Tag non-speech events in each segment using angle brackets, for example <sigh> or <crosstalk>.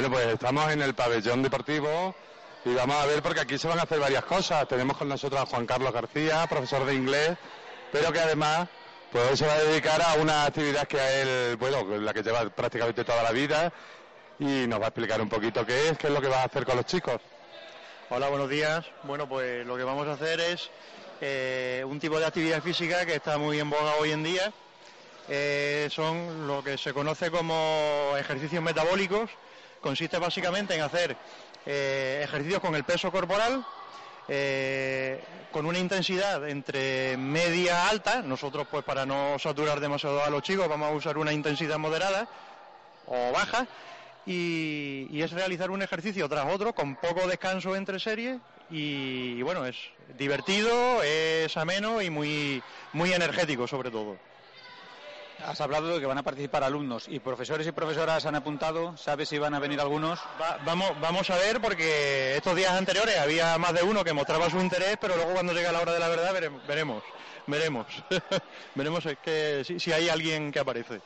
Bueno, pues estamos en el pabellón deportivo y vamos a ver porque aquí se van a hacer varias cosas. Tenemos con nosotros a Juan Carlos García, profesor de inglés, pero que además pues se va a dedicar a una actividad que a él, bueno, la que lleva prácticamente toda la vida y nos va a explicar un poquito qué es, qué es lo que va a hacer con los chicos. Hola, buenos días. Bueno, pues lo que vamos a hacer es eh, un tipo de actividad física que está muy en boga hoy en día. Eh, son lo que se conoce como ejercicios metabólicos consiste básicamente en hacer eh, ejercicios con el peso corporal, eh, con una intensidad entre media alta, nosotros pues para no saturar demasiado a los chicos vamos a usar una intensidad moderada o baja, y, es realizar un ejercicio tras otro con poco descanso entre series y, y, bueno, es divertido, es ameno y muy, muy energético sobre todo. Has hablado de que van a participar alumnos y profesores y profesoras han apuntado. ¿Sabes si van a venir algunos? vamos, vamos a ver porque estos días anteriores había más de uno que mostraba su interés, pero luego cuando llegue la hora de la verdad veremos, veremos, <laughs> veremos que, si, hay alguien que aparece.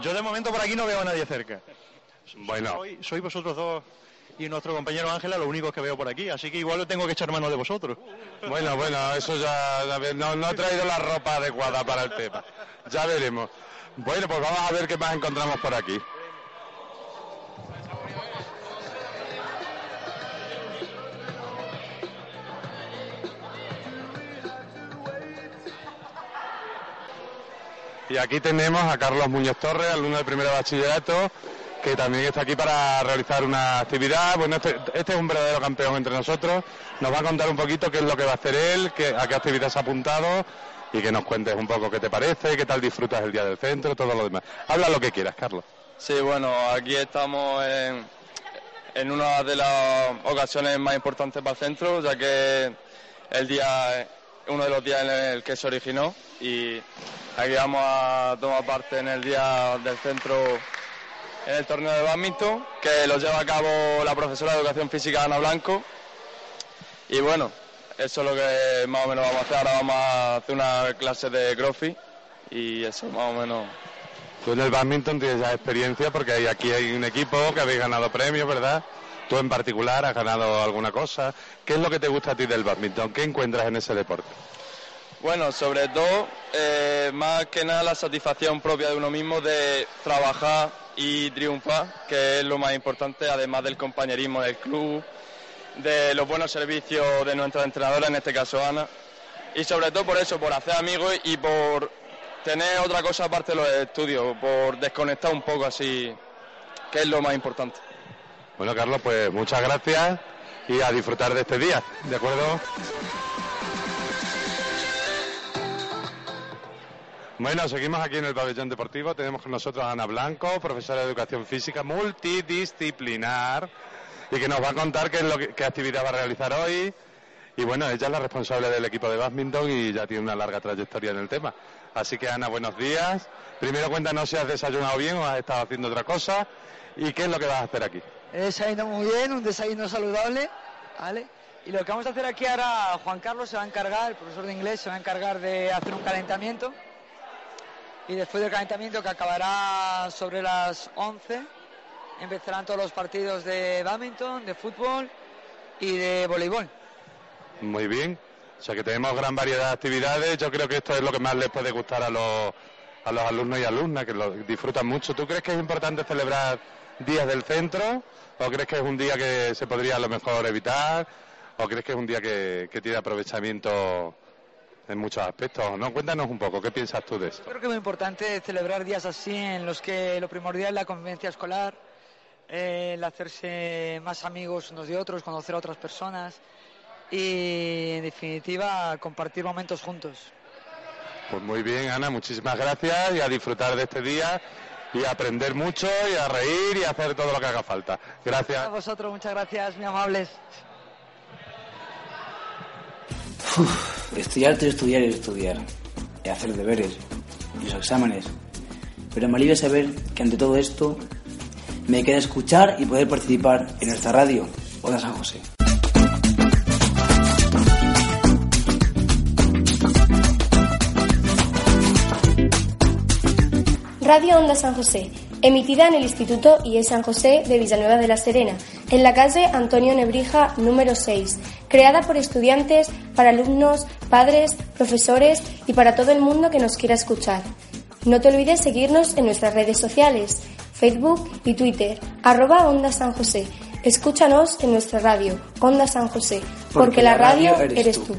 Yo de momento por aquí no veo a nadie cerca. Bueno. Soy, soy vosotros dos y nuestro compañero Ángela lo único que veo por aquí, así que igual lo tengo que echar mano de vosotros. Bueno, bueno, eso ya, no, no he traído la ropa adecuada para el tema, ya veremos. Bueno, pues vamos a ver qué más encontramos por aquí. Y aquí tenemos a Carlos Muñoz Torres, alumno de primero bachillerato, que también está aquí para realizar una actividad. Bueno, este, este, es un verdadero campeón entre nosotros. Nos va a contar un poquito qué es lo que va a hacer él, a qué actividad se ha apuntado y que nos cuentes un poco qué te parece, qué tal disfrutas el día del centro, todo lo demás. Habla lo que quieras, Carlos. Sí, bueno, aquí estamos en, una de las ocasiones más importantes para el centro, ya que el día uno de los días en el que se originó y aquí vamos a tomar parte en el día del centro en el torneo de badminton, que lo lleva a cabo la profesora de Educación Física Ana Blanco. Y bueno, eso es lo que más o menos vamos a hacer. Ahora vamos a hacer una clase de crossfit y eso más o menos. Tú en el badminton tienes ya experiencia porque aquí hay un equipo que habéis ganado premios, ¿verdad? Tú en particular has ganado alguna cosa. ¿Qué es lo que te gusta a ti del badminton? ¿Qué encuentras en ese deporte? Bueno, sobre todo, eh, más que nada la satisfacción propia de uno mismo de trabajar y triunfar, que es lo más importante, además del compañerismo del club, de los buenos servicios de nuestra entrenadora, en este caso Ana, y sobre todo por eso, por hacer amigos y por tener otra cosa aparte de los estudios, por desconectar un poco así, que es lo más importante. Bueno, Carlos, pues muchas gracias y a disfrutar de este día, ¿de acuerdo? Bueno, seguimos aquí en el pabellón deportivo. Tenemos con nosotros a Ana Blanco, profesora de educación física multidisciplinar, y que nos va a contar qué, es lo qué actividad va a realizar hoy. Y bueno, ella es la responsable del equipo de badminton y ya tiene una larga trayectoria en el tema. Así que Ana, buenos días. Primero cuéntanos si has desayunado bien o has estado haciendo otra cosa y qué es lo que vas a hacer aquí. He desayunado muy bien, un desayuno saludable, ¿vale? Y lo que vamos a hacer aquí ahora, Juan Carlos se va a encargar, el profesor de inglés se va a encargar de hacer un calentamiento y después del calentamiento que acabará sobre las 11 empezarán todos los partidos de badminton, de fútbol y de voleibol. Muy bien, o sea que tenemos gran variedad de actividades, yo creo que esto es lo que más les puede gustar a los, a los alumnos y alumnas, que lo disfrutan mucho. ¿Tú crees que es importante celebrar días del centro o crees que es un día que se podría a lo mejor evitar o crees que es un día que, que tiene aprovechamiento en muchos aspectos, ¿no? Cuéntanos un poco, ¿qué piensas tú de esto? Creo que es muy importante celebrar días así en los que lo primordial es la convivencia escolar, el hacerse más amigos unos de otros, conocer a otras personas y en definitiva compartir momentos juntos. Pues muy bien, Ana, muchísimas gracias y a disfrutar de este día y a aprender mucho y a reír y a hacer todo lo que haga falta. Gracias. A vosotros, muchas gracias, muy amables. estudiar, estudiar y estudiar. Y hacer deberes y los exámenes. Pero me alivia saber que ante todo esto me queda escuchar y poder participar en nuestra radio, Hola San José. Radio Onda San José, emitida en el Instituto IE San José de Villanueva de la Serena, en la calle Antonio Nebrija número 6, creada por estudiantes, para alumnos, padres, profesores y para todo el mundo que nos quiera escuchar. No te olvides seguirnos en nuestras redes sociales, Facebook y Twitter, arroba Onda San José. Escúchanos en nuestra radio, Onda San José, porque, la radio, eres tú.